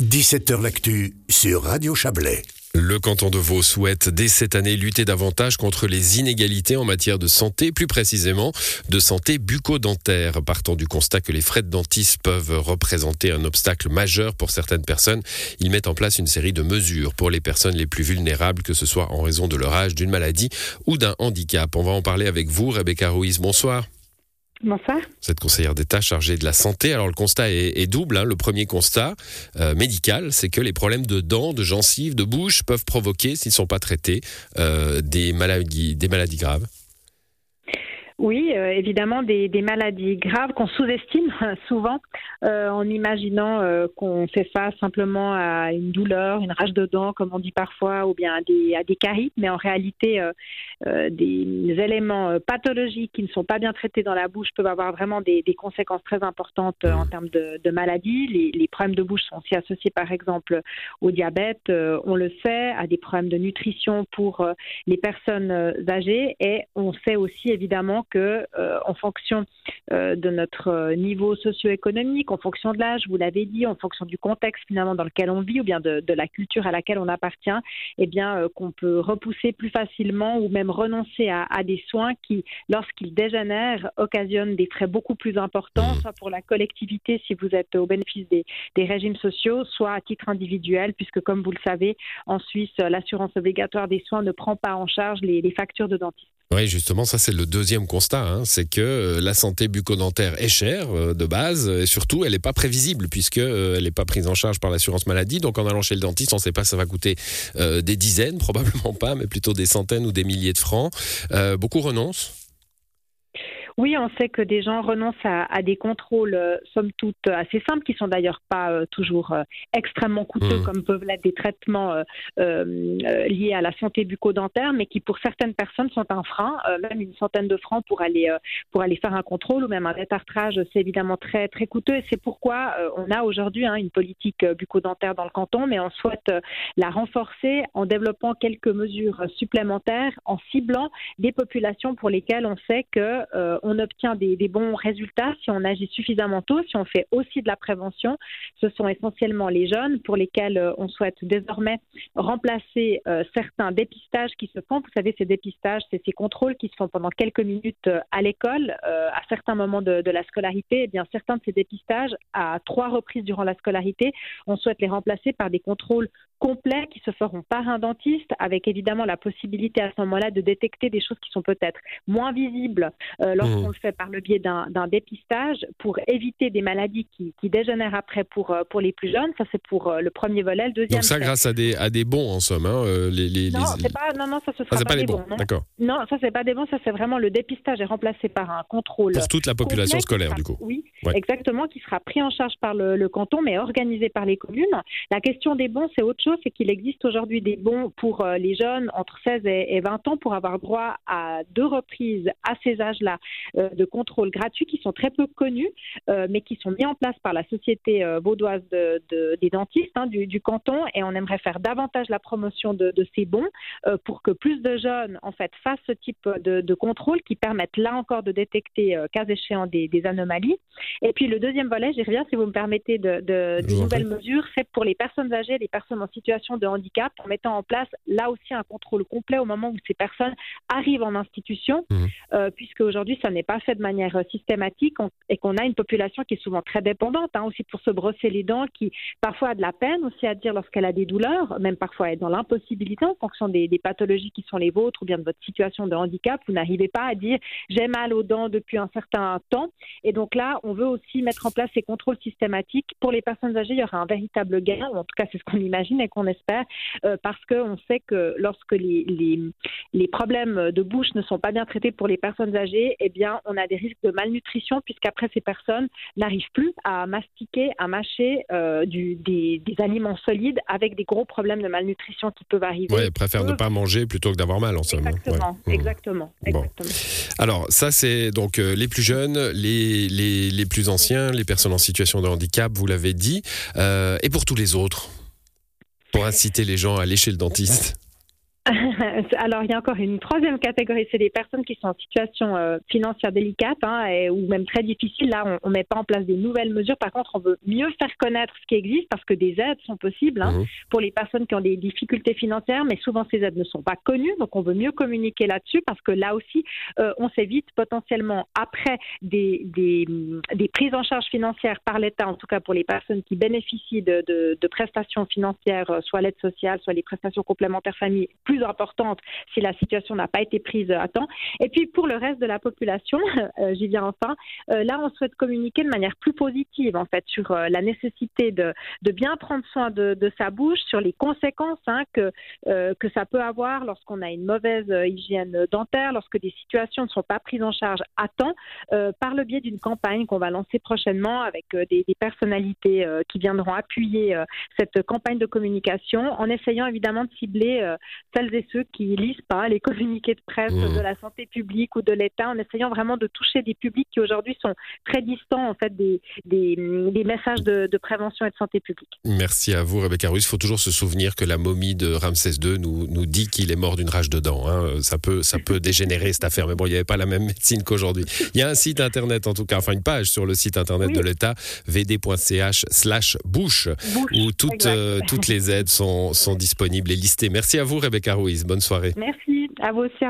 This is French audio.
17h L'actu sur Radio Chablais. Le canton de Vaud souhaite dès cette année lutter davantage contre les inégalités en matière de santé, plus précisément de santé bucco-dentaire, partant du constat que les frais de dentiste peuvent représenter un obstacle majeur pour certaines personnes. Ils mettent en place une série de mesures pour les personnes les plus vulnérables, que ce soit en raison de leur âge, d'une maladie ou d'un handicap. On va en parler avec vous, Rebecca Ruiz. Bonsoir. Bonsoir. Vous êtes conseillère d'État chargée de la santé. Alors le constat est, double. Hein. Le premier constat euh, médical, c'est que les problèmes de dents, de gencives, de bouche peuvent provoquer, s'ils ne sont pas traités, euh, des maladies, des maladies graves. Oui, euh, évidemment, des, maladies graves qu'on sous-estime souvent euh, en imaginant euh, qu'on fait face simplement à une douleur, une rage de dents, comme on dit parfois, ou bien à des, à des caries, mais en réalité, des éléments pathologiques qui ne sont pas bien traités dans la bouche peuvent avoir vraiment des, conséquences très importantes en termes de, de maladies. Les, les, problèmes de bouche sont aussi associés, par exemple, au diabète, on le sait, à des problèmes de nutrition pour les personnes âgées, et on sait aussi évidemment que, en fonction euh, de notre euh, niveau socio-économique, en fonction de l'âge, vous l'avez dit, en fonction du contexte finalement dans lequel on vit ou bien de, la culture à laquelle on appartient, eh bien qu'on peut repousser plus facilement ou même renoncer à, des soins qui, lorsqu'ils dégénèrent, occasionnent des frais beaucoup plus importants, mmh. soit pour la collectivité si vous êtes au bénéfice des, régimes sociaux, soit à titre individuel, puisque comme vous le savez, en Suisse, l'assurance obligatoire des soins ne prend pas en charge les, les factures de dentiste. Oui, justement, ça c'est le deuxième constat, hein. c'est que euh, la santé bucco-dentaire est chère euh, de base, et surtout elle n'est pas prévisible puisque euh, elle n'est pas prise en charge par l'assurance maladie. Donc en allant chez le dentiste, on ne sait pas ça va coûter des dizaines, probablement pas, mais plutôt des centaines ou des milliers de francs. beaucoup renoncent. Oui, on sait que des gens renoncent à, des contrôles, euh, somme toute, assez simples, qui sont d'ailleurs pas euh, toujours euh, extrêmement coûteux, mmh. comme peuvent l'être des traitements liés à la santé bucco-dentaire, mais qui pour certaines personnes sont un frein, même une centaine de francs pour aller pour aller faire un contrôle ou même un détartrage, c'est évidemment très très coûteux. Et c'est pourquoi on a aujourd'hui hein, une politique bucco-dentaire dans le canton, mais on souhaite la renforcer en développant quelques mesures supplémentaires, en ciblant des populations pour lesquelles on sait que on obtient des, bons résultats si on agit suffisamment tôt, si on fait aussi de la prévention. Ce sont essentiellement les jeunes pour lesquels euh, on souhaite désormais remplacer euh, certains dépistages qui se font. Vous savez, ces dépistages, c'est ces contrôles qui se font pendant quelques minutes euh, à l'école, à certains moments de, la scolarité. Eh bien, certains de ces dépistages, à trois reprises durant la scolarité, on souhaite les remplacer par des contrôles complets qui se feront par un dentiste, avec évidemment la possibilité à ce moment-là de détecter des choses qui sont peut-être moins visibles euh, lorsqu'on mmh. le fait par le biais d'un dépistage pour éviter des maladies qui, dégénèrent après pour, euh, pour les plus jeunes. Ça, c'est pour euh, le premier volet. Le deuxième, Donc ça, grâce à des, à des bons, en somme. Hein, les, les, non, Pas, non, non, ça, ce ah, sera pas, des bons. D'accord. Non, ça, c'est pas des bons. Ça, c'est vraiment le dépistage est remplacé par un contrôle. Pour toute la population scolaire, du coup. Oui, exactement, qui sera pris en charge par le, le canton, mais organisé par les communes. La question des bons, c'est autre chose, c'est qu'il existe aujourd'hui des bons pour euh, les jeunes entre 16 et 20 ans pour avoir droit à deux reprises à ces âges-là euh, de contrôle gratuit qui sont très peu connus, euh, mais qui sont mis en place par la Société vaudoise des dentistes hein, du, canton. Et on aimerait faire davantage la promotion de, ces bons pour que plus de jeunes en fait fassent ce type de, contrôle qui permettent là encore de détecter, cas échéant, des, anomalies. Et puis le deuxième volet, j'y reviens si vous me permettez, de, de, nouvelles mesures, c'est pour les personnes âgées, les personnes en situation de handicap en mettant en place là aussi un contrôle complet au moment où ces personnes arrivent en institution, mmh. euh, puisque aujourd'hui ça n'est pas fait de manière euh, systématique et qu'on a une population qui est souvent très dépendante hein, aussi pour se brosser les dents, qui parfois a de la peine aussi à dire lorsqu'elle a des douleurs, même parfois est dans l'impossibilité en fonction des, pathologies qui sont les vôtres ou bien de votre situation de handicap, vous n'arrivez pas à dire j'ai mal aux dents depuis un certain temps. Et donc là, on veut aussi mettre en place ces contrôles systématiques. Pour les personnes âgées, il y aura un véritable gain, ou en tout cas c'est ce qu'on imagine et qu'on espère, euh, parce qu'on sait que lorsque les, les, problèmes de bouche ne sont pas bien traités pour les personnes âgées, eh bien, on a des risques de malnutrition puisqu'après ces personnes n'arrivent plus à mastiquer, à mâcher euh, du, des, aliments solides avec des gros problèmes de malnutrition qui peuvent arriver. Oui, préfèrent ne pas manger plutôt que d'avoir mal en somme. Hein. Exactement, mmh. exactement, exactement. Alors ça c'est donc euh, les plus jeunes, les, les, les, plus anciens, les personnes en situation de handicap, vous l'avez dit, et pour tous les autres. Pour inciter les gens à aller chez le dentiste Alors, il y a encore une troisième catégorie, c'est les personnes qui sont en situation euh, financière délicate hein, ou même très difficile. Là, on ne met pas en place des nouvelles mesures. Par contre, on veut mieux faire connaître ce qui existe parce que des aides sont possibles hein, mmh. pour les personnes qui ont des difficultés financières, mais souvent ces aides ne sont pas connues. Donc, on veut mieux communiquer là-dessus parce que là aussi, euh, on s'évite potentiellement après des, des, des, prises en charge financières par l'État, en tout cas pour les personnes qui bénéficient de, de, de prestations financières, euh, soit l'aide sociale, soit les prestations complémentaires famille, plus importantes si la situation n'a pas été prise à temps. Et puis pour le reste de la population, euh, j'y viens enfin, euh, là on souhaite communiquer de manière plus positive en fait sur euh, la nécessité de, bien prendre soin de, de, sa bouche, sur les conséquences hein, que, que ça peut avoir lorsqu'on a une mauvaise hygiène dentaire, lorsque des situations ne sont pas prises en charge à temps, par le biais d'une campagne qu'on va lancer prochainement avec des, des, personnalités qui viendront appuyer cette campagne de communication en essayant évidemment de cibler celles et ceux qui lisent pas les communiqués de presse mmh. de la santé publique ou de l'État, en essayant vraiment de toucher des publics qui aujourd'hui sont très distants en fait des, des, messages de, prévention et de santé publique. Merci à vous Rebecca Ruiz. Il faut toujours se souvenir que la momie de Ramsès II nous, nous dit qu'il est mort d'une rage de dents. Hein. Ça, peut, ça peut dégénérer cette affaire, mais bon, il n'y avait pas la même médecine qu'aujourd'hui. Il y a un site internet en tout cas, enfin une page sur le site internet de l'État, vd.ch slash bouche, où toutes, euh, toutes les aides sont, sont disponibles et listées. Merci à vous Rebecca Ruiz. Bonne soirée. Merci. À vous aussi.